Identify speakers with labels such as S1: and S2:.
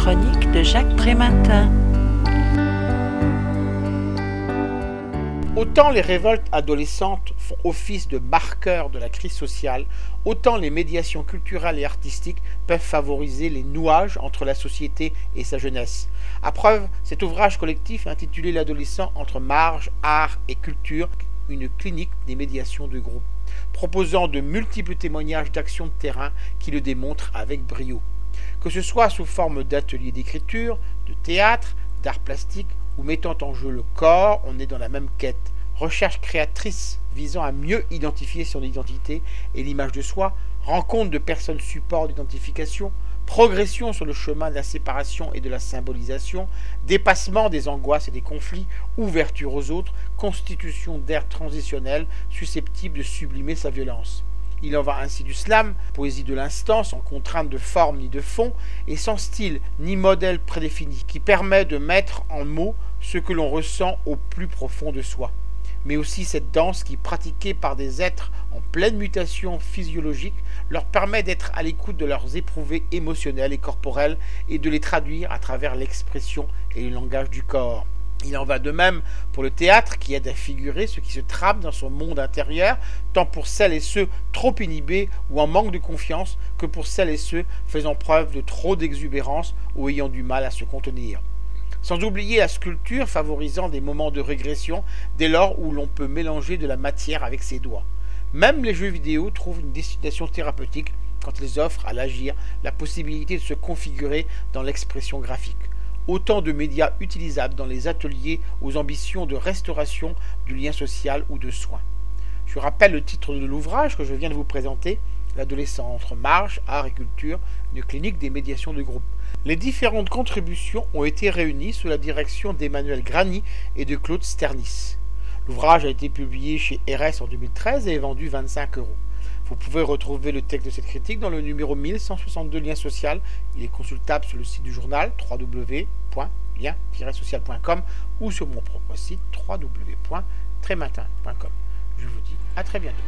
S1: chronique de Jacques Prématin.
S2: Autant les révoltes adolescentes font office de marqueurs de la crise sociale, autant les médiations culturelles et artistiques peuvent favoriser les nouages entre la société et sa jeunesse. À preuve, cet ouvrage collectif intitulé L'adolescent entre marge, art et culture, une clinique des médiations de groupe, proposant de multiples témoignages d'actions de terrain qui le démontrent avec brio. Que ce soit sous forme d'ateliers d'écriture, de théâtre, d'art plastique ou mettant en jeu le corps, on est dans la même quête. Recherche créatrice visant à mieux identifier son identité et l'image de soi, rencontre de personnes support d'identification, progression sur le chemin de la séparation et de la symbolisation, dépassement des angoisses et des conflits, ouverture aux autres, constitution d'air transitionnel susceptible de sublimer sa violence. Il en va ainsi du slam, poésie de l'instant, sans contrainte de forme ni de fond, et sans style ni modèle prédéfini, qui permet de mettre en mots ce que l'on ressent au plus profond de soi. Mais aussi cette danse qui, pratiquée par des êtres en pleine mutation physiologique, leur permet d'être à l'écoute de leurs éprouvés émotionnels et corporels et de les traduire à travers l'expression et le langage du corps. Il en va de même pour le théâtre qui aide à figurer ce qui se trame dans son monde intérieur, tant pour celles et ceux trop inhibés ou en manque de confiance que pour celles et ceux faisant preuve de trop d'exubérance ou ayant du mal à se contenir. Sans oublier la sculpture favorisant des moments de régression dès lors où l'on peut mélanger de la matière avec ses doigts. Même les jeux vidéo trouvent une destination thérapeutique quand ils offrent à l'agir la possibilité de se configurer dans l'expression graphique autant de médias utilisables dans les ateliers aux ambitions de restauration du lien social ou de soins. Je rappelle le titre de l'ouvrage que je viens de vous présenter, L'adolescent entre marge, art et culture, une clinique des médiations de groupe. Les différentes contributions ont été réunies sous la direction d'Emmanuel Grani et de Claude Sternis. L'ouvrage a été publié chez RS en 2013 et est vendu 25 euros. Vous pouvez retrouver le texte de cette critique dans le numéro 1162 Lien Social. Il est consultable sur le site du journal www.lien-social.com ou sur mon propre site www.trématin.com. Je vous dis à très bientôt.